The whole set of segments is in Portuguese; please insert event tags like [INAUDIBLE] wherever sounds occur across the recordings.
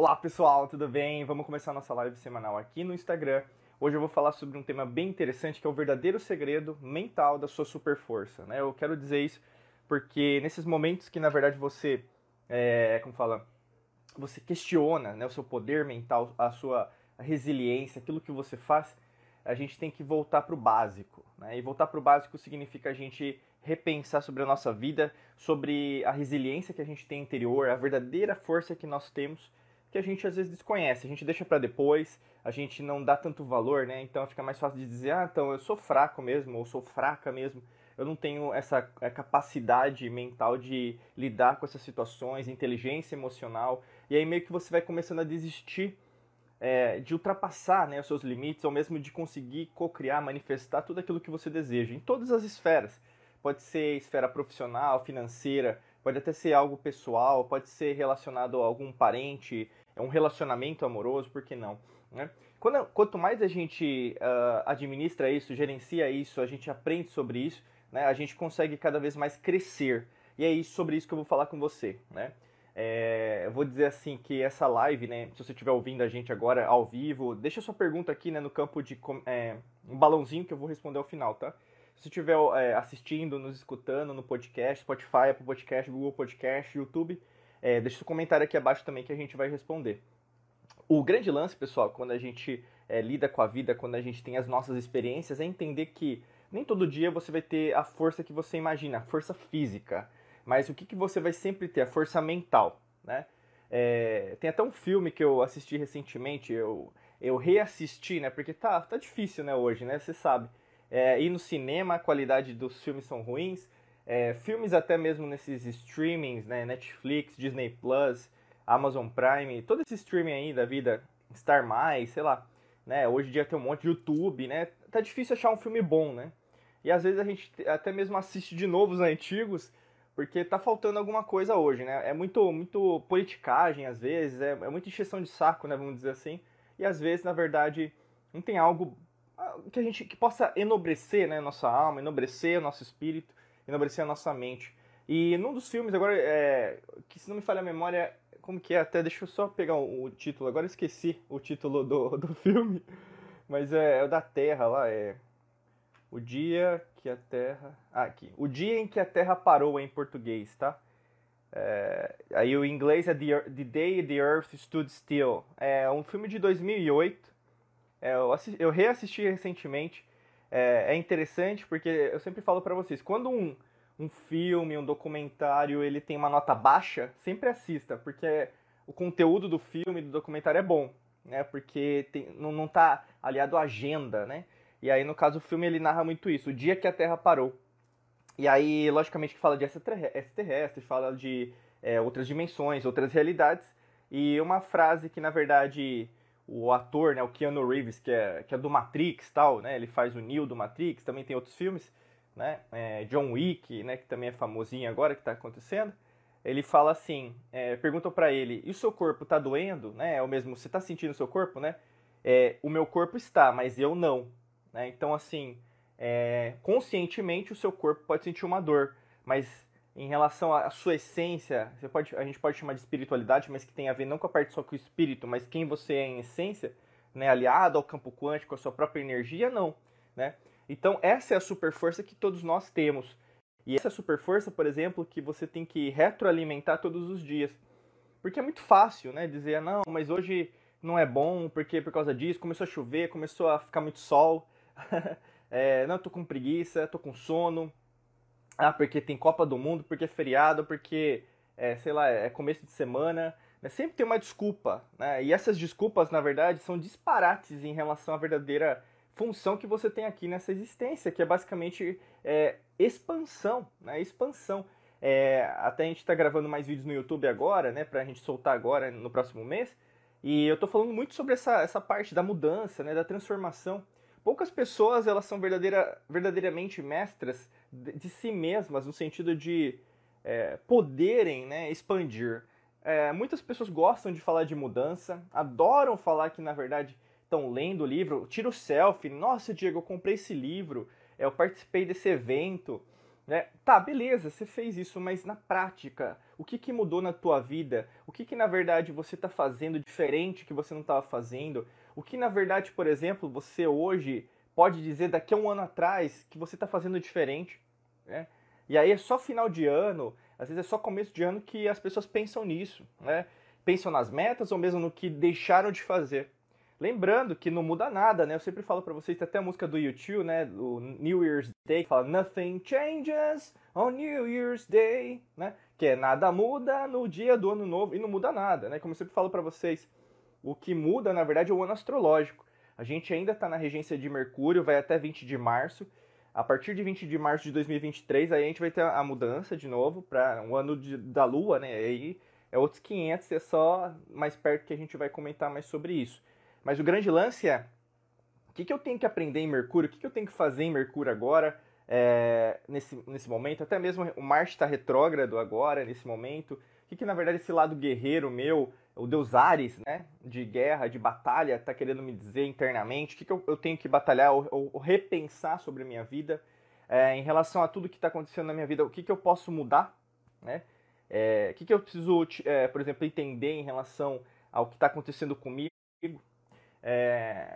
Olá pessoal, tudo bem? Vamos começar nossa live semanal aqui no Instagram. Hoje eu vou falar sobre um tema bem interessante que é o verdadeiro segredo mental da sua super força. Né? Eu quero dizer isso porque nesses momentos que na verdade você, é, como fala, você questiona né, o seu poder mental, a sua resiliência, aquilo que você faz, a gente tem que voltar para o básico. Né? E voltar para o básico significa a gente repensar sobre a nossa vida, sobre a resiliência que a gente tem interior, a verdadeira força que nós temos, que a gente às vezes desconhece. A gente deixa para depois, a gente não dá tanto valor, né? Então fica mais fácil de dizer, ah, então eu sou fraco mesmo, ou sou fraca mesmo. Eu não tenho essa é, capacidade mental de lidar com essas situações, inteligência emocional. E aí meio que você vai começando a desistir é, de ultrapassar né, os seus limites, ou mesmo de conseguir co-criar, manifestar tudo aquilo que você deseja, em todas as esferas. Pode ser esfera profissional, financeira, pode até ser algo pessoal, pode ser relacionado a algum parente, um relacionamento amoroso, por que não? Né? Quando, quanto mais a gente uh, administra isso, gerencia isso, a gente aprende sobre isso, né, a gente consegue cada vez mais crescer. E é isso, sobre isso que eu vou falar com você. Né? É, eu vou dizer assim que essa live, né, se você estiver ouvindo a gente agora ao vivo, deixa sua pergunta aqui né, no campo de é, um balãozinho que eu vou responder ao final, tá? Se estiver é, assistindo, nos escutando no podcast, Spotify, Apple Podcast, Google Podcast, YouTube, é, deixa seu comentário aqui abaixo também que a gente vai responder. O grande lance, pessoal, quando a gente é, lida com a vida, quando a gente tem as nossas experiências, é entender que nem todo dia você vai ter a força que você imagina, a força física mas o que, que você vai sempre ter? A força mental, né? É, tem até um filme que eu assisti recentemente, eu, eu reassisti, né? Porque tá, tá difícil, né, hoje, né? Você sabe. É, ir no cinema, a qualidade dos filmes são ruins. É, filmes até mesmo nesses streamings, né? Netflix, Disney Plus, Amazon Prime, todo esse streaming aí da vida, Star Mais, sei lá. Né? Hoje em dia tem um monte de YouTube, né? Tá difícil achar um filme bom, né? E às vezes a gente até mesmo assiste de novo os antigos porque tá faltando alguma coisa hoje, né? É muito, muito politicagem às vezes, é, é muita encheção de saco, né? Vamos dizer assim. E às vezes, na verdade, não tem algo ah, que a gente que possa enobrecer, né, nossa alma, enobrecer o nosso espírito, enobrecer a nossa mente. E num dos filmes agora, é, que se não me falha a memória, como que é? Até deixa eu só pegar o, o título. Agora esqueci o título do, do [LAUGHS] filme, mas é, é o da Terra lá, é o dia que a Terra. Ah, aqui. O dia em que a Terra parou em português, tá? É, aí o inglês é the, the Day the Earth Stood Still. É um filme de 2008. É, eu, assisti, eu reassisti recentemente. É, é, interessante porque eu sempre falo para vocês, quando um, um filme, um documentário, ele tem uma nota baixa, sempre assista, porque o conteúdo do filme, do documentário é bom, né? Porque tem, não, não tá aliado à agenda, né? E aí, no caso, o filme ele narra muito isso, o dia que a Terra parou. E aí, logicamente, que fala de extraterrestre, fala de é, outras dimensões, outras realidades. E uma frase que, na verdade, o ator, né, o Keanu Reeves, que é, que é do Matrix tal, né, ele faz o Neo do Matrix, também tem outros filmes, né, é, John Wick, né, que também é famosinho agora, que está acontecendo. Ele fala assim, é, perguntam para ele, e o seu corpo está doendo, né, é o mesmo, você está sentindo o seu corpo, né? É, o meu corpo está, mas eu não. Né? Então, assim, é, conscientemente o seu corpo pode sentir uma dor, mas em relação à sua essência, você pode, a gente pode chamar de espiritualidade, mas que tem a ver não com a parte só com o espírito, mas quem você é em essência, né, aliado ao campo quântico, à sua própria energia, não. Né? Então, essa é a super força que todos nós temos. E essa super força, por exemplo, que você tem que retroalimentar todos os dias. Porque é muito fácil, né? Dizer, não, mas hoje não é bom, porque por causa disso começou a chover, começou a ficar muito sol. [LAUGHS] é, não, tô com preguiça, tô com sono. Ah, porque tem Copa do Mundo, porque é feriado, porque, é, sei lá, é começo de semana. Né? Sempre tem uma desculpa, né? E essas desculpas, na verdade, são disparates em relação à verdadeira função que você tem aqui nessa existência, que é basicamente é, expansão, né? Expansão. É, até a gente está gravando mais vídeos no YouTube agora, né? Pra gente soltar agora no próximo mês. E eu tô falando muito sobre essa, essa parte da mudança, né? Da transformação poucas pessoas elas são verdadeira, verdadeiramente mestras de, si mesmas no sentido de é, poderem né, expandir. É, muitas pessoas gostam de falar de mudança, adoram falar que na verdade estão lendo o livro, tira o selfie, nossa Diego, eu comprei esse livro, é, eu participei desse evento, Né? Tá, beleza, você fez isso, mas na prática, o que, que mudou na tua vida? O que, que na verdade você está fazendo diferente que você não estava fazendo? O que na verdade, por exemplo, você hoje pode dizer daqui a um ano atrás que você está fazendo diferente? Né? E aí é só final de ano, às vezes é só começo de ano que as pessoas pensam nisso, né? Pensam nas metas ou mesmo no que deixaram de fazer. Lembrando que não muda nada, né? Eu sempre falo para vocês, tem até a música do YouTube, né? O New Year's Day, que fala Nothing changes on New Year's Day, né? Que é nada muda no dia do ano novo e não muda nada, né? Como eu sempre falo para vocês, o que muda, na verdade, é o ano astrológico. A gente ainda está na regência de Mercúrio, vai até 20 de março. A partir de 20 de março de 2023, aí a gente vai ter a mudança de novo para um ano de, da Lua, né? Aí é outros 500, é só mais perto que a gente vai comentar mais sobre isso. Mas o grande lance é: o que, que eu tenho que aprender em Mercúrio? O que, que eu tenho que fazer em Mercúrio agora, é, nesse, nesse momento? Até mesmo o Marte está retrógrado agora, nesse momento. Que, que na verdade esse lado guerreiro meu, o deus Ares, né, de guerra, de batalha, está querendo me dizer internamente? O que, que eu, eu tenho que batalhar ou, ou, repensar sobre a minha vida? É, em relação a tudo que está acontecendo na minha vida, o que, que eu posso mudar? Né? É, o que, que eu preciso, é, por exemplo, entender em relação ao que está acontecendo comigo?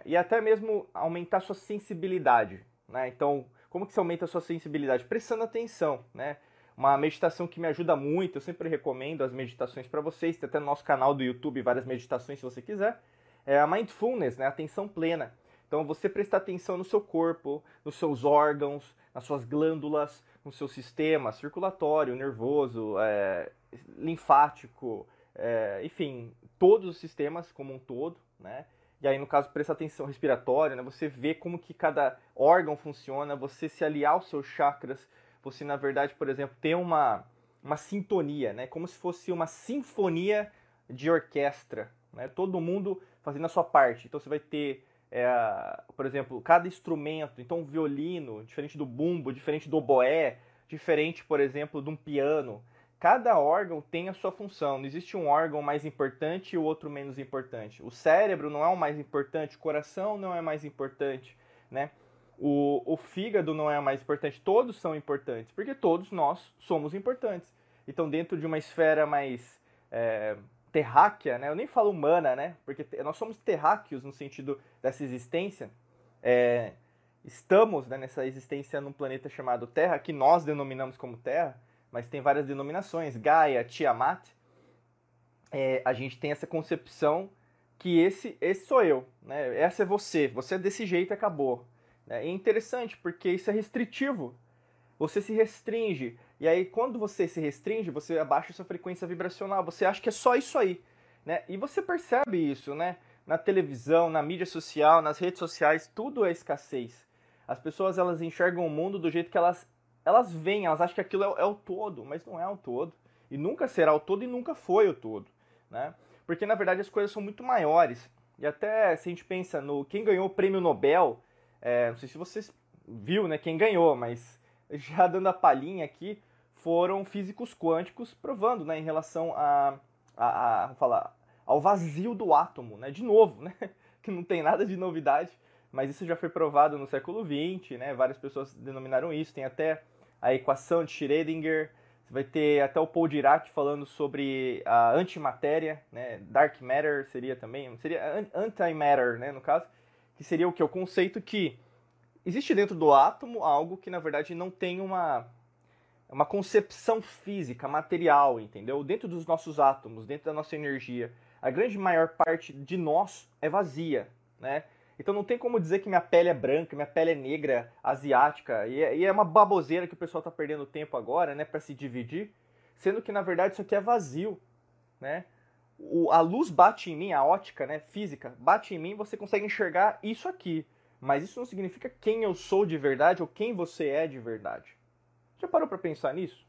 e até mesmo aumentar sua sensibilidade. Né? Então, como que você aumenta a sua sensibilidade? Prestando atenção, né? Uma meditação que me ajuda muito, eu sempre recomendo as meditações para vocês, tem até no nosso canal do YouTube várias meditações se você quiser. É a mindfulness, né? atenção plena. Então, você prestar atenção no seu corpo, nos seus órgãos, nas suas glândulas, no seu sistema circulatório, nervoso, é, linfático, é, enfim, todos os sistemas como um todo, né? E aí, no caso, presta atenção respiratória, né? Você vê como que cada órgão funciona, você se aliar aos seus chakras, você, na verdade, por exemplo, ter uma, uma sintonia, né? Como se fosse uma sinfonia de orquestra, né? Todo mundo fazendo a sua parte. Então, você vai ter, é, por exemplo, cada instrumento. Então, um violino, diferente do bumbo, diferente do oboé, diferente, por exemplo, de um piano cada órgão tem a sua função. Não existe um órgão mais importante e o outro menos importante. O cérebro não é o mais importante, o coração não é mais importante, né? O, o fígado não é o mais importante. Todos são importantes, porque todos nós somos importantes. Então, dentro de uma esfera mais é, terráquea, né? Eu nem falo humana, né? Porque nós somos terráqueos no sentido dessa existência. É, estamos né, nessa existência num planeta chamado Terra, que nós denominamos como Terra mas tem várias denominações, Gaia, Tiamat, é, a gente tem essa concepção que esse, esse sou eu, né? essa é você, você é desse jeito e acabou. É interessante porque isso é restritivo, você se restringe, e aí quando você se restringe, você abaixa sua frequência vibracional, você acha que é só isso aí. Né? E você percebe isso, né? Na televisão, na mídia social, nas redes sociais, tudo é escassez. As pessoas elas enxergam o mundo do jeito que elas elas vêm, elas acham que aquilo é, é, o todo, mas não é o todo. E nunca será o todo e nunca foi o todo. Né? Porque na verdade as coisas são muito maiores. E até se a gente pensa no quem ganhou o prêmio Nobel, é, não sei se vocês viu né, quem ganhou, mas [LAUGHS] já dando a palhinha aqui, foram físicos quânticos provando né, em relação a, a, a falar, ao vazio do átomo, né? De novo, [LAUGHS] né? Que não tem nada de novidade, mas isso já foi provado no século XX, né? Várias pessoas denominaram isso, tem até a equação de Schrödinger, vai ter até o Paul Dirac falando sobre a antimatéria, né? Dark matter seria também, seria antimatter, né, no caso, que seria o que o conceito que existe dentro do átomo algo que na verdade não tem uma uma concepção física, material, entendeu? Dentro dos nossos átomos, dentro da nossa energia, a grande maior parte de nós é vazia, né? Então não tem como dizer que minha pele é branca, minha pele é negra, asiática. E é, é uma baboseira que o pessoal está perdendo tempo agora, né, para se dividir, sendo que na verdade isso aqui é vazio, né? O, a luz bate em mim, a ótica, né, física, bate em mim, você consegue enxergar isso aqui. Mas isso não significa quem eu sou de verdade ou quem você é de verdade. Já parou para pensar nisso?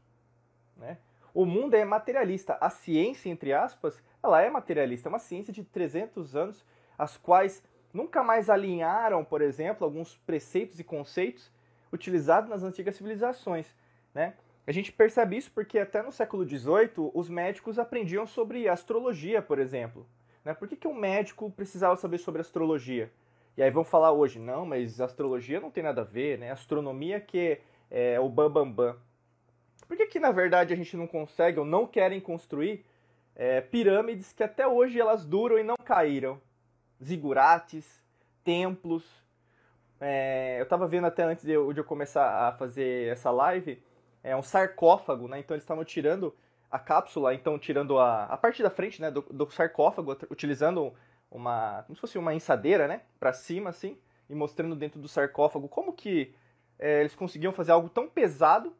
Né? O mundo é materialista. A ciência, entre aspas, ela é materialista. É uma ciência de 300 anos, as quais nunca mais alinharam, por exemplo, alguns preceitos e conceitos utilizados nas antigas civilizações. Né? A gente percebe isso porque até no século XVIII os médicos aprendiam sobre astrologia, por exemplo. Né? Por que, que um médico precisava saber sobre astrologia? E aí vão falar hoje, não, mas astrologia não tem nada a ver, né? Astronomia que é o bambambam. Bam, bam. Por que, que na verdade a gente não consegue ou não querem construir é, pirâmides que até hoje elas duram e não caíram? Zigurates, templos. É, eu estava vendo até antes de eu, de eu, começar a fazer essa live, é um sarcófago, né? Então eles estavam tirando a cápsula, então tirando a, a parte da frente, né, do, do sarcófago, utilizando uma, como se fosse uma ensadeira, né, para cima assim, e mostrando dentro do sarcófago como que é, eles conseguiam fazer algo tão pesado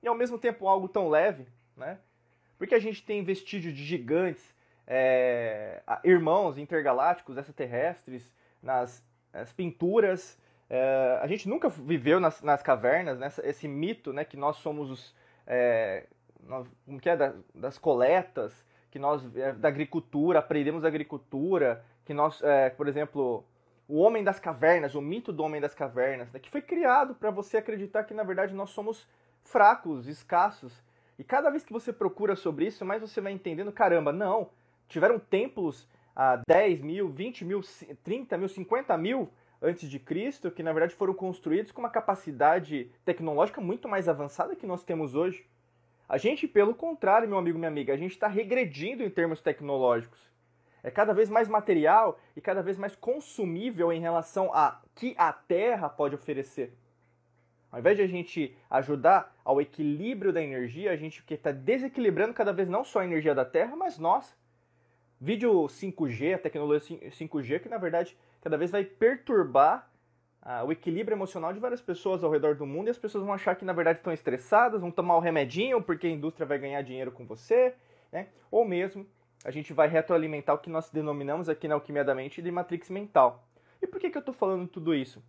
e ao mesmo tempo algo tão leve, né? Porque a gente tem vestígio de gigantes, é, irmãos intergalácticos, extraterrestres, nas, pinturas. É, a gente nunca viveu nas, nas cavernas, né? esse mito né, que nós somos os. É, nós, como que é? Da, das coletas, que nós. É, da agricultura, aprendemos da agricultura, que nós, é, por exemplo, o homem das cavernas, o mito do homem das cavernas, né, que foi criado para você acreditar que na verdade nós somos fracos, escassos. E cada vez que você procura sobre isso, mais você vai entendendo, caramba, não, tiveram templos há 10 mil, 20 mil, 30 mil, 50 mil antes de Cristo, que na verdade foram construídos com uma capacidade tecnológica muito mais avançada que nós temos hoje. A gente, pelo contrário, meu amigo, minha amiga, a gente está regredindo em termos tecnológicos. É cada vez mais material e cada vez mais consumível em relação a que a Terra pode oferecer. Ao invés de a gente ajudar ao equilíbrio da energia, a gente está desequilibrando cada vez não só a energia da Terra, mas nós. Vídeo 5G, a tecnologia 5G, que na verdade cada vez vai perturbar ah, o equilíbrio emocional de várias pessoas ao redor do mundo e as pessoas vão achar que na verdade estão estressadas, vão tomar o remedinho porque a indústria vai ganhar dinheiro com você, né? ou mesmo a gente vai retroalimentar o que nós denominamos aqui na Alquimia da Mente de matrix mental. E por que, que eu estou falando tudo isso?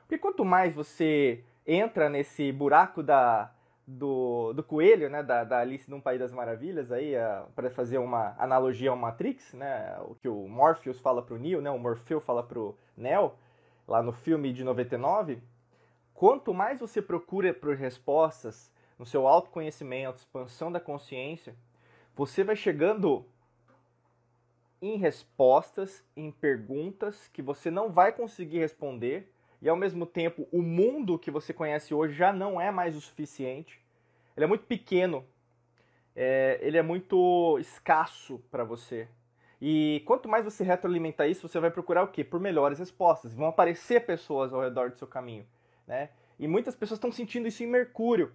Porque quanto mais você entra nesse buraco da, do, do coelho, né, da, da Alice no País das Maravilhas, aí para fazer uma analogia ao Matrix, né, o que o Morpheus fala para o Neo, né, o Morpheu fala para o Neo, lá no filme de 99, quanto mais você procura por respostas no seu autoconhecimento, expansão da consciência, você vai chegando em respostas, em perguntas que você não vai conseguir responder e ao mesmo tempo o mundo que você conhece hoje já não é mais o suficiente. Ele é muito pequeno, é, ele é muito escasso para você. E quanto mais você retroalimentar isso, você vai procurar o quê? Por melhores respostas. Vão aparecer pessoas ao redor do seu caminho, né? E muitas pessoas estão sentindo isso em Mercúrio.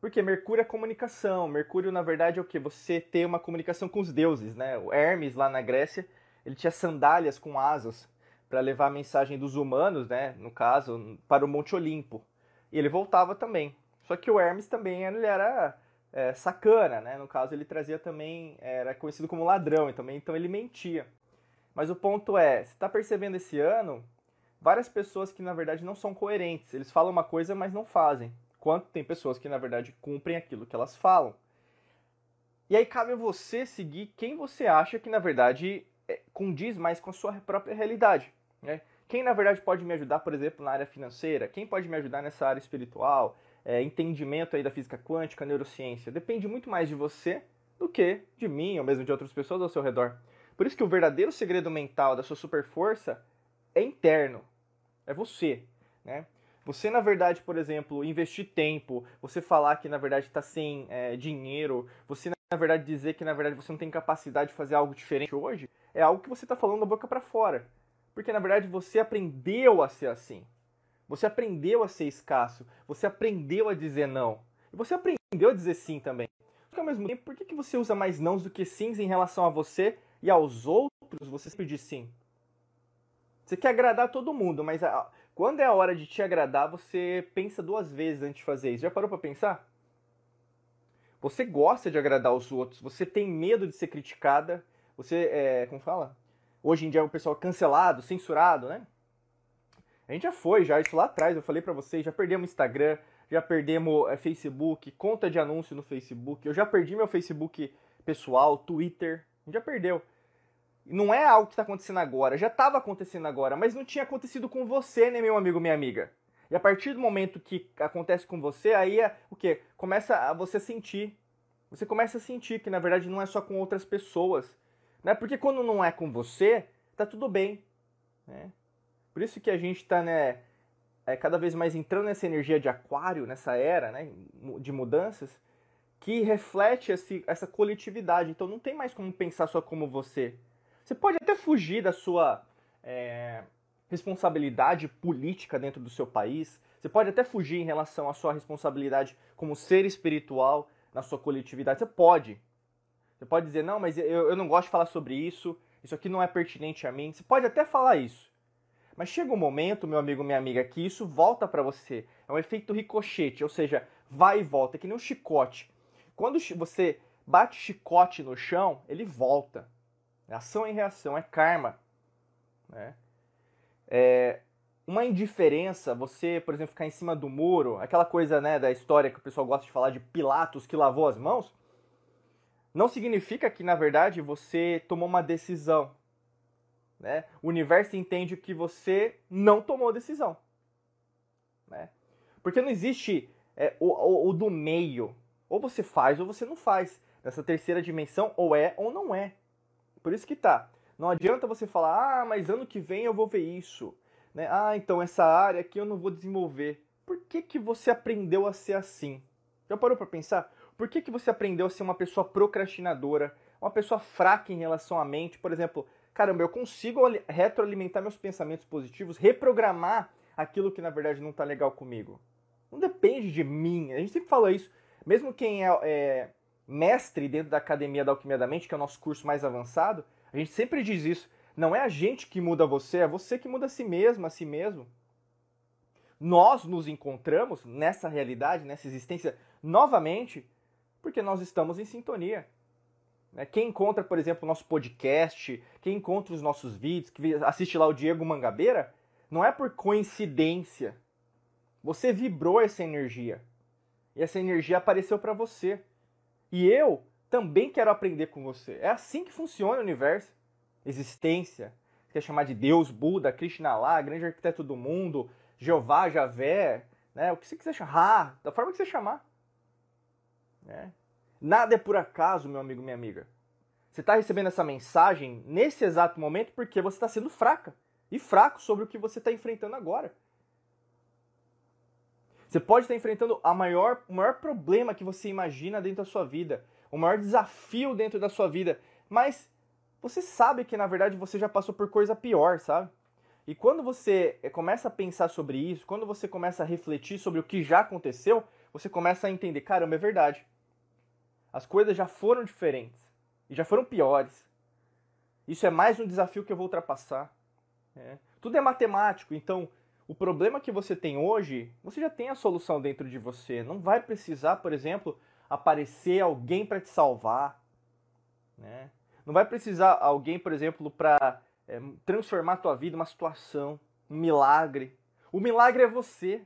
Porque Mercúrio é comunicação. Mercúrio, na verdade, é o quê? Você ter uma comunicação com os deuses, né? O Hermes, lá na Grécia, ele tinha sandálias com asas para levar a mensagem dos humanos, né, no caso, para o Monte Olimpo. E ele voltava também. Só que o Hermes também ele era é, sacana, né? No caso, ele trazia também, era conhecido como ladrão, e também, então ele mentia. Mas o ponto é, você está percebendo esse ano várias pessoas que na verdade não são coerentes. Eles falam uma coisa, mas não fazem. Quanto tem pessoas que na verdade cumprem aquilo que elas falam. E aí cabe a você seguir quem você acha que na verdade é, condiz mais com a sua própria realidade. Né? Quem na verdade pode me ajudar, por exemplo, na área financeira? Quem pode me ajudar nessa área espiritual? É, entendimento aí da física quântica, neurociência? Depende muito mais de você do que de mim ou mesmo de outras pessoas ao seu redor. Por isso que o verdadeiro segredo mental da sua super força é interno. É você, né? Você, na verdade, por exemplo, investir tempo, você falar que, na verdade, está sem é, dinheiro, você, na verdade, dizer que, na verdade, você não tem capacidade de fazer algo diferente hoje, é algo que você está falando da boca para fora. Porque na verdade você aprendeu a ser assim. Você aprendeu a ser escasso. Você aprendeu a dizer não. E você aprendeu a dizer sim também. Só que ao mesmo tempo, por que, que você usa mais nãos do que sims em relação a você e aos outros você sempre diz sim? Você quer agradar todo mundo, mas a, quando é a hora de te agradar, você pensa duas vezes antes de fazer isso. Já parou para pensar? Você gosta de agradar os outros, você tem medo de ser criticada, você, é, como fala? Hoje em dia é o pessoal cancelado, censurado, né? A gente já foi, já isso lá atrás, eu falei para vocês, já perdemos Instagram, já perdemos é, Facebook, conta de anúncio no Facebook, eu já perdi meu Facebook pessoal, Twitter, a gente já perdeu. Não é algo que está acontecendo agora, já estava acontecendo agora, mas não tinha acontecido com você, né, meu amigo, minha amiga. E a partir do momento que acontece com você, aí é o que? Começa a você sentir. Você começa a sentir que na verdade não é só com outras pessoas. Né? Porque quando não é com você, tá tudo bem. Né? Por isso que a gente está né, é, cada vez mais entrando nessa energia de aquário, nessa era né, de mudanças, que reflete esse, essa coletividade. Então não tem mais como pensar só como você. Você pode até fugir da sua é, responsabilidade política dentro do seu país. Você pode até fugir em relação à sua responsabilidade como ser espiritual na sua coletividade. Você pode. Você pode dizer, não, mas eu, eu não gosto de falar sobre isso, isso aqui não é pertinente a mim. Você pode até falar isso. Mas chega um momento, meu amigo, minha amiga, que isso volta para você. É um efeito ricochete, ou seja, vai e volta, é que nem um chicote. Quando você bate chicote no chão, ele volta. É ação e reação, é karma. Né? É, uma indiferença, você, por exemplo, ficar em cima do muro, aquela coisa né, da história que o pessoal gosta de falar de Pilatos que lavou as mãos, não significa que, na verdade, você tomou uma decisão. Né? O universo entende que você não tomou decisão. Né? Porque não existe é, o, o, o do meio. Ou você faz ou você não faz. Nessa terceira dimensão, ou é ou não é. Por isso que tá. Não adianta você falar, ah, mas ano que vem eu vou ver isso. Né? Ah, então essa área aqui eu não vou desenvolver. Por que, que você aprendeu a ser assim? Já parou para pensar? Por que, que você aprendeu a ser uma pessoa procrastinadora, uma pessoa fraca em relação à mente? Por exemplo, caramba, eu consigo retroalimentar meus pensamentos positivos, reprogramar aquilo que na verdade não está legal comigo. Não depende de mim. A gente sempre fala isso. Mesmo quem é, é mestre dentro da Academia da Alquimia da Mente, que é o nosso curso mais avançado, a gente sempre diz isso. Não é a gente que muda você, é você que muda a si mesmo, a si mesmo. Nós nos encontramos nessa realidade, nessa existência, novamente, porque nós estamos em sintonia. Né? Quem encontra, por exemplo, o nosso podcast, quem encontra os nossos vídeos, que assiste lá o Diego Mangabeira, não é por coincidência. Você vibrou essa energia. E essa energia apareceu para você. E eu também quero aprender com você. É assim que funciona o universo. Existência. Você quer chamar de Deus, Buda, Krishna lá, grande arquiteto do mundo, Jeová, Javé, né? o que você quiser chamar, da forma que você chamar. Né? Nada é por acaso, meu amigo, minha amiga. Você está recebendo essa mensagem nesse exato momento porque você está sendo fraca e fraco sobre o que você está enfrentando agora. Você pode estar enfrentando a maior, o maior problema que você imagina dentro da sua vida, o maior desafio dentro da sua vida, mas você sabe que na verdade você já passou por coisa pior, sabe? E quando você eh, começa a pensar sobre isso, quando você começa a refletir sobre o que já aconteceu, você começa a entender: caramba, é verdade. As coisas já foram diferentes e já foram piores. Isso é mais um desafio que eu vou ultrapassar. É. Tudo é matemático, então o problema que você tem hoje, você já tem a solução dentro de você. Não vai precisar, por exemplo, aparecer alguém para te salvar. Né? Não vai precisar alguém, por exemplo, para é, transformar a tua vida uma situação, um milagre. O milagre é você.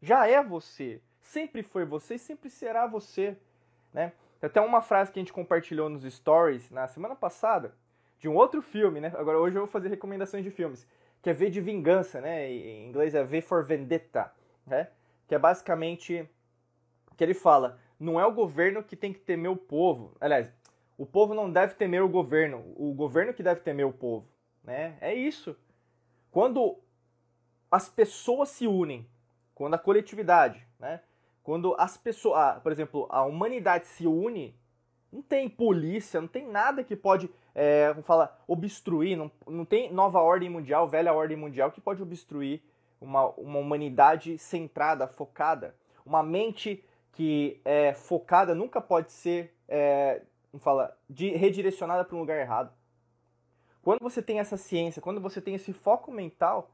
Já é você. Sempre foi você e sempre será você. Né? Tem até uma frase que a gente compartilhou nos stories na semana passada, de um outro filme, né? Agora hoje eu vou fazer recomendações de filmes que é V de vingança, né? Em inglês é V for Vendetta, né? Que é basicamente que ele fala: não é o governo que tem que temer o povo. Aliás, o povo não deve temer o governo, o governo que deve temer o povo, né? É isso. Quando as pessoas se unem, quando a coletividade, né? Quando as pessoas, por exemplo, a humanidade se une, não tem polícia, não tem nada que pode é, como obstruir, não, não tem nova ordem mundial, velha ordem mundial que pode obstruir uma, uma humanidade centrada, focada. Uma mente que é focada nunca pode ser, é, como de, redirecionada para um lugar errado. Quando você tem essa ciência, quando você tem esse foco mental,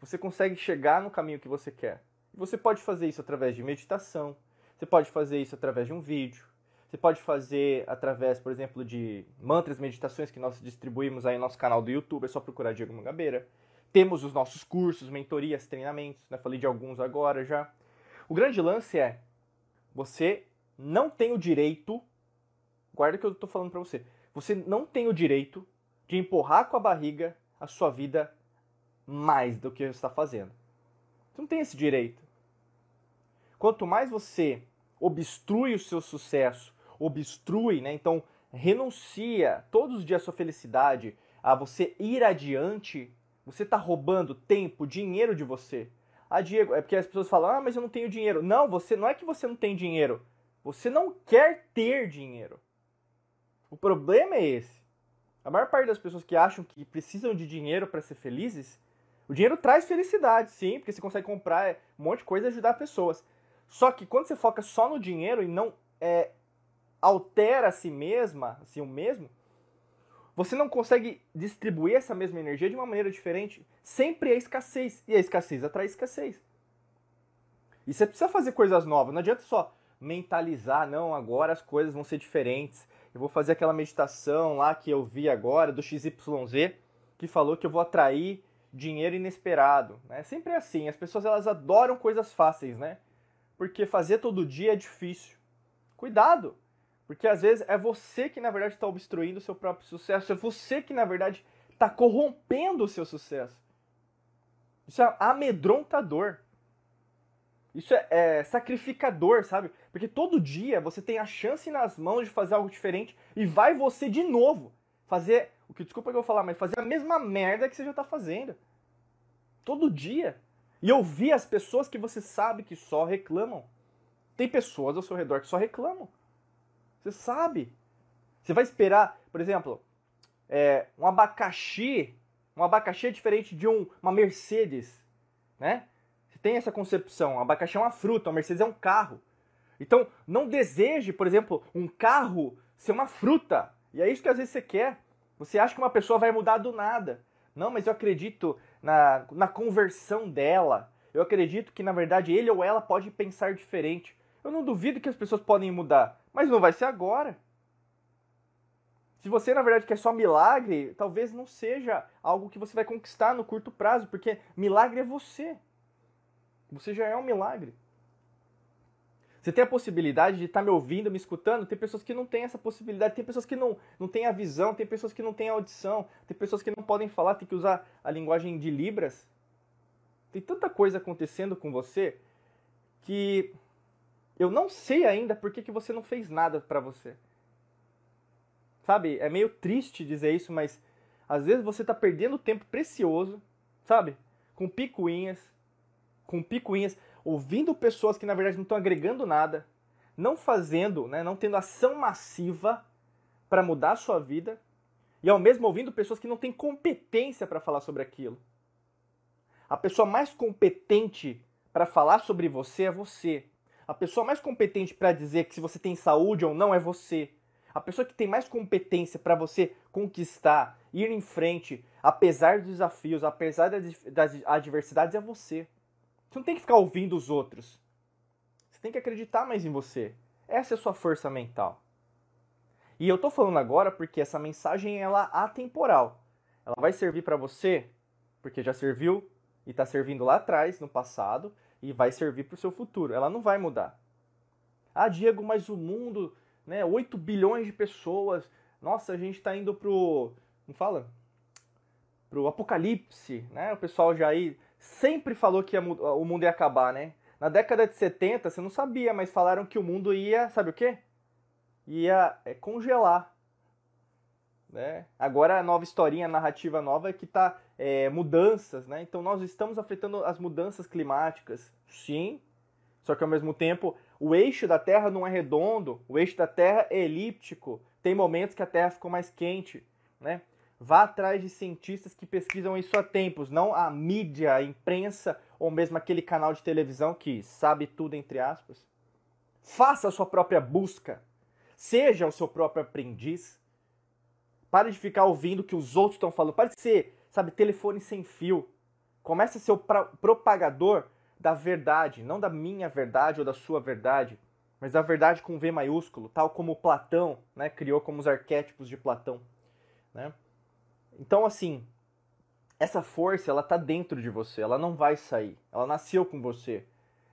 você consegue chegar no caminho que você quer. Você pode fazer isso através de meditação, você pode fazer isso através de um vídeo, você pode fazer através, por exemplo, de mantras, meditações que nós distribuímos aí no nosso canal do YouTube, é só procurar Diego Mangabeira. Temos os nossos cursos, mentorias, treinamentos, né? falei de alguns agora já. O grande lance é, você não tem o direito, guarda o que eu estou falando para você, você não tem o direito de empurrar com a barriga a sua vida mais do que você está fazendo. Você não tem esse direito. Quanto mais você obstrui o seu sucesso obstrui, né? Então renuncia todos os dias a sua felicidade, a você ir adiante, você está roubando tempo, dinheiro de você. Ah, Diego, é porque as pessoas falam, ah, mas eu não tenho dinheiro. Não, você não é que você não tem dinheiro. Você não quer ter dinheiro. O problema é esse. A maior parte das pessoas que acham que precisam de dinheiro para ser felizes, o dinheiro traz felicidade, sim, porque você consegue comprar um monte de coisa e ajudar pessoas. Só que quando você foca só no dinheiro e não é, altera a si mesma, assim, o mesmo, você não consegue distribuir essa mesma energia de uma maneira diferente. Sempre é escassez. E a escassez atrai escassez. E você precisa fazer coisas novas. Não adianta só mentalizar, não, agora as coisas vão ser diferentes. Eu vou fazer aquela meditação lá que eu vi agora, do XYZ, que falou que eu vou atrair dinheiro inesperado. Né? Sempre é assim. As pessoas elas adoram coisas fáceis, né? Porque fazer todo dia é difícil. Cuidado! Porque às vezes é você que na verdade está obstruindo o seu próprio sucesso, é você que na verdade está corrompendo o seu sucesso. Isso é amedrontador. Isso é, é, sacrificador, sabe? Porque todo dia você tem a chance nas mãos de fazer algo diferente e vai você de novo fazer o que desculpa que eu vou falar, mas fazer a mesma merda que você já está fazendo. Todo dia. E ouvir as pessoas que você sabe que só reclamam. Tem pessoas ao seu redor que só reclamam. Você sabe. Você vai esperar, por exemplo, é, um abacaxi. Um abacaxi é diferente de um, uma Mercedes, né? Você tem essa concepção. Um abacaxi é uma fruta, uma Mercedes é um carro. Então, não deseje, por exemplo, um carro ser uma fruta. E é isso que às vezes você quer. Você acha que uma pessoa vai mudar do nada. Não, mas eu acredito na, na conversão dela. Eu acredito que, na verdade, ele ou ela pode pensar diferente. Eu não duvido que as pessoas podem mudar, mas não vai ser agora. Se você, na verdade, quer só milagre, talvez não seja algo que você vai conquistar no curto prazo, porque milagre é você. Você já é um milagre. Você tem a possibilidade de estar tá me ouvindo, me escutando. Tem pessoas que não têm essa possibilidade. Tem pessoas que não, não têm a visão. Tem pessoas que não têm a audição. Tem pessoas que não podem falar, tem que usar a linguagem de Libras. Tem tanta coisa acontecendo com você que eu não sei ainda por que, que você não fez nada para você. Sabe? É meio triste dizer isso, mas às vezes você está perdendo tempo precioso, sabe? Com picuinhas, com picuinhas, ouvindo pessoas que na verdade não estão agregando nada, não fazendo, né, não tendo ação massiva para mudar a sua vida, e ao mesmo ouvindo pessoas que não têm competência para falar sobre aquilo. A pessoa mais competente para falar sobre você é você. A pessoa mais competente para dizer que se você tem saúde ou não é você. A pessoa que tem mais competência para você conquistar, ir em frente, apesar dos desafios, apesar das adversidades, é você. Você não tem que ficar ouvindo os outros. Você tem que acreditar mais em você. Essa é a sua força mental. E eu tô falando agora porque essa mensagem ela é atemporal. Ela vai servir para você porque já serviu e está servindo lá atrás, no passado, e vai servir para o seu futuro. Ela não vai mudar. Ah, Diego, mas o mundo, né, 8 bilhões de pessoas, nossa, a gente está indo pro, não fala? Pro apocalipse, né? O pessoal já aí sempre falou que o mundo ia acabar, né? Na década de 70, você não sabia, mas falaram que o mundo ia, sabe o quê? Ia é, congelar. Né? Agora a nova historinha, a narrativa nova é que está é, mudanças, né? Então nós estamos afetando as mudanças climáticas, sim. Só que ao mesmo tempo o eixo da Terra não é redondo, o eixo da Terra é elíptico. Tem momentos que a Terra ficou mais quente, né? Vá atrás de cientistas que pesquisam isso há tempos, não a mídia, a imprensa ou mesmo aquele canal de televisão que sabe tudo entre aspas. Faça a sua própria busca. Seja o seu próprio aprendiz. Pare de ficar ouvindo o que os outros estão falando. Pare de ser, sabe, telefone sem fio. Comece a ser o propagador da verdade, não da minha verdade ou da sua verdade, mas da verdade com V maiúsculo, tal como Platão né, criou como os arquétipos de Platão. Né? Então, assim, essa força, ela tá dentro de você, ela não vai sair, ela nasceu com você.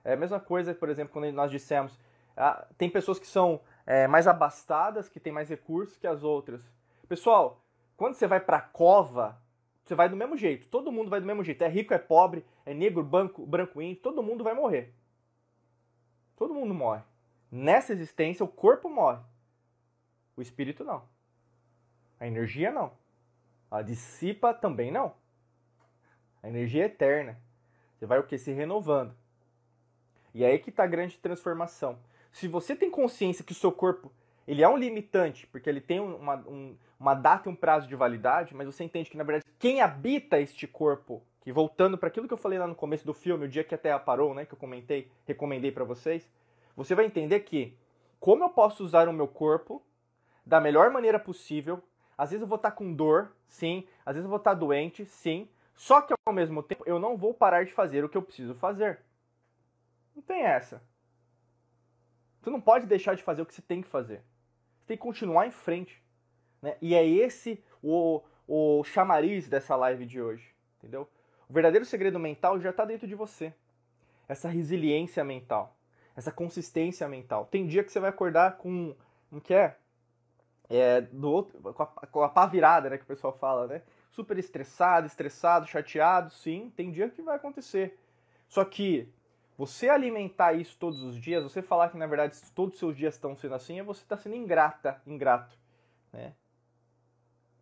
É a mesma coisa, por exemplo, quando nós dissemos, ah, tem pessoas que são é, mais abastadas, que têm mais recursos que as outras. Pessoal, quando você vai para a cova, você vai do mesmo jeito. Todo mundo vai do mesmo jeito. É rico, é pobre, é negro, branco, branco índio, todo mundo vai morrer. Todo mundo morre. Nessa existência, o corpo morre. O espírito não. A energia não. A dissipa também não. A energia é eterna. Você vai o que? Se renovando. E é aí que está a grande transformação. Se você tem consciência que o seu corpo ele é um limitante, porque ele tem uma, um, uma data e um prazo de validade, mas você entende que, na verdade, quem habita este corpo, que voltando para aquilo que eu falei lá no começo do filme, o dia que a Terra parou, né, que eu comentei, recomendei para vocês, você vai entender que como eu posso usar o meu corpo da melhor maneira possível. Às vezes eu vou estar com dor, sim. Às vezes eu vou estar doente, sim. Só que ao mesmo tempo eu não vou parar de fazer o que eu preciso fazer. Não tem essa. Você não pode deixar de fazer o que você tem que fazer. Você tem que continuar em frente. Né? E é esse o, o chamariz dessa live de hoje. Entendeu? O verdadeiro segredo mental já está dentro de você. Essa resiliência mental essa consistência mental. Tem dia que você vai acordar com, um que é? do outro, com a, com a pá virada, né, que o pessoal fala, né? Super estressado, estressado, chateado, sim, tem dia que vai acontecer. Só que você alimentar isso todos os dias, você falar que na verdade todos os seus dias estão sendo assim, é você está sendo ingrata, ingrato, né?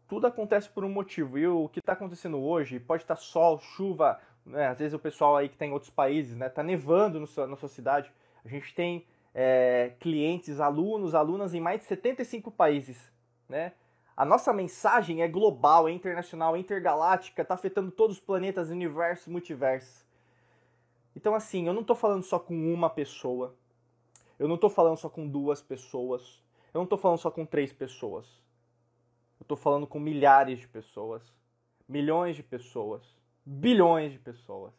Tudo acontece por um motivo. E o que está acontecendo hoje, pode estar tá sol, chuva, né? às vezes o pessoal aí que está em outros países, né? Tá nevando no sua, na sua cidade. A gente tem é, clientes, alunos, alunas em mais de 75 países. Né? A nossa mensagem é global, é internacional, é intergaláctica, está afetando todos os planetas, universos, multiversos. Então, assim, eu não estou falando só com uma pessoa, eu não estou falando só com duas pessoas, eu não estou falando só com três pessoas. Eu estou falando com milhares de pessoas, milhões de pessoas, bilhões de pessoas.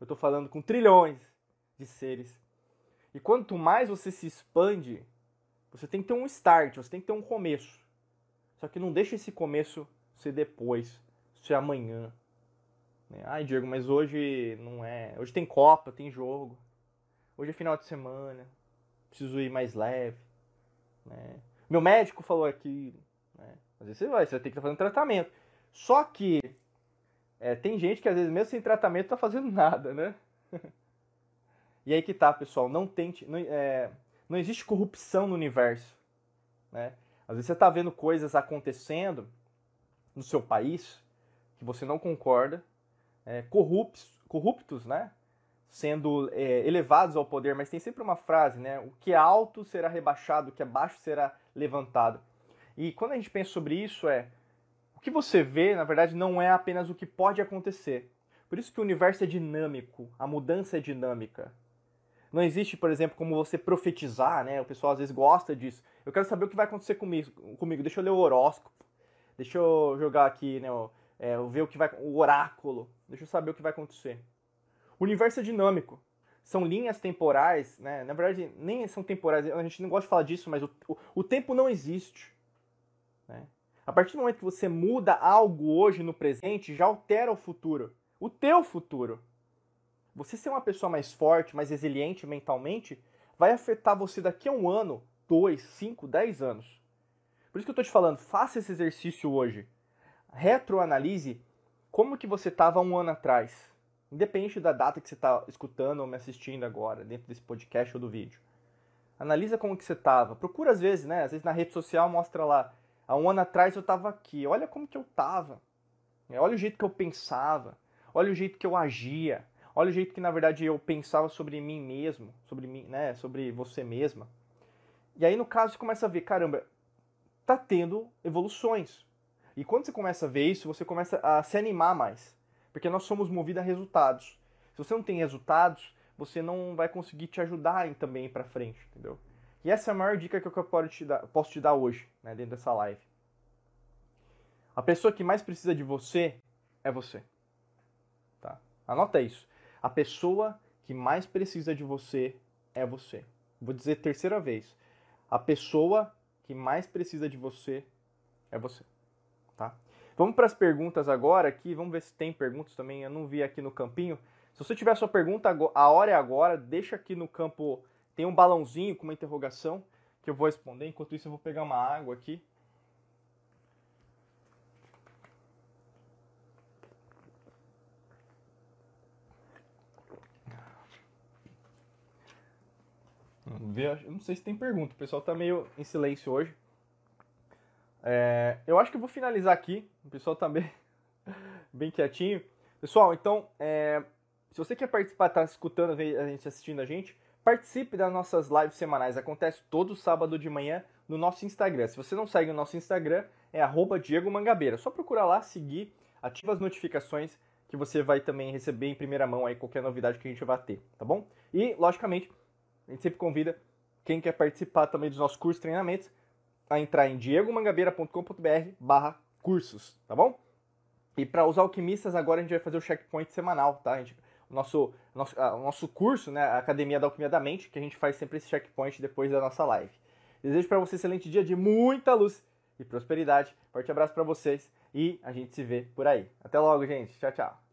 Eu estou falando com trilhões de seres e quanto mais você se expande, você tem que ter um start, você tem que ter um começo. Só que não deixa esse começo ser depois, ser amanhã. Né? Ai, Diego, mas hoje não é. Hoje tem Copa, tem jogo. Hoje é final de semana. Preciso ir mais leve. Né? Meu médico falou aqui. Né? Às vezes você vai, você vai ter que estar fazendo tratamento. Só que é, tem gente que às vezes mesmo sem tratamento tá fazendo [LAUGHS] nada, né? E aí que tá, pessoal, não tente. Não, é, não existe corrupção no universo. Né? Às vezes você está vendo coisas acontecendo no seu país que você não concorda, é, corruptos, corruptos, né? Sendo é, elevados ao poder, mas tem sempre uma frase, né? O que é alto será rebaixado, o que é baixo será levantado. E quando a gente pensa sobre isso, é o que você vê, na verdade, não é apenas o que pode acontecer. Por isso que o universo é dinâmico, a mudança é dinâmica. Não existe, por exemplo, como você profetizar, né? O pessoal às vezes gosta disso. Eu quero saber o que vai acontecer comigo. comigo. Deixa eu ler o horóscopo. Deixa eu jogar aqui, né? É, ver o que vai. O oráculo. Deixa eu saber o que vai acontecer. O universo é dinâmico. São linhas temporais, né? Na verdade, nem são temporais. A gente não gosta de falar disso, mas o, o, o tempo não existe. Né? A partir do momento que você muda algo hoje no presente, já altera o futuro. O teu futuro. Você ser uma pessoa mais forte, mais resiliente mentalmente, vai afetar você daqui a um ano, dois, cinco, dez anos. Por isso que eu estou te falando, faça esse exercício hoje. Retroanalise como que você estava um ano atrás. Independente da data que você está escutando ou me assistindo agora, dentro desse podcast ou do vídeo. Analisa como que você estava. Procura às vezes, né? Às vezes na rede social mostra lá. Há um ano atrás eu estava aqui. Olha como que eu estava. Olha o jeito que eu pensava. Olha o jeito que eu agia. Olha o jeito que na verdade eu pensava sobre mim mesmo, sobre mim, né, sobre você mesma. E aí no caso você começa a ver, caramba, tá tendo evoluções. E quando você começa a ver isso, você começa a se animar mais, porque nós somos movidos a resultados. Se você não tem resultados, você não vai conseguir te ajudar também para frente, entendeu? E essa é a maior dica que eu posso te dar, posso te dar hoje, né, dentro dessa live. A pessoa que mais precisa de você é você. Tá? Anota isso. A pessoa que mais precisa de você é você. Vou dizer terceira vez. A pessoa que mais precisa de você é você. Tá? Vamos para as perguntas agora aqui. Vamos ver se tem perguntas também. Eu não vi aqui no campinho. Se você tiver sua pergunta, a hora é agora. Deixa aqui no campo. Tem um balãozinho com uma interrogação que eu vou responder. Enquanto isso, eu vou pegar uma água aqui. Eu não sei se tem pergunta, o pessoal tá meio em silêncio hoje. É, eu acho que eu vou finalizar aqui, o pessoal tá bem, [LAUGHS] bem quietinho. Pessoal, então, é, se você quer participar, tá escutando a gente, assistindo a gente, participe das nossas lives semanais. Acontece todo sábado de manhã no nosso Instagram. Se você não segue o nosso Instagram, é Diego Mangabeira. Só procurar lá, seguir, ativa as notificações que você vai também receber em primeira mão aí qualquer novidade que a gente vai ter, tá bom? E, logicamente, a gente sempre convida quem quer participar também dos nossos cursos e treinamentos a entrar em diegomangabeira.com.br barra cursos, tá bom? E para os alquimistas, agora a gente vai fazer o checkpoint semanal, tá? A gente, o nosso, nosso, o nosso curso, né, a Academia da Alquimia da Mente, que a gente faz sempre esse checkpoint depois da nossa live. Desejo para você um excelente dia de muita luz e prosperidade. Forte abraço para vocês e a gente se vê por aí. Até logo, gente. Tchau, tchau.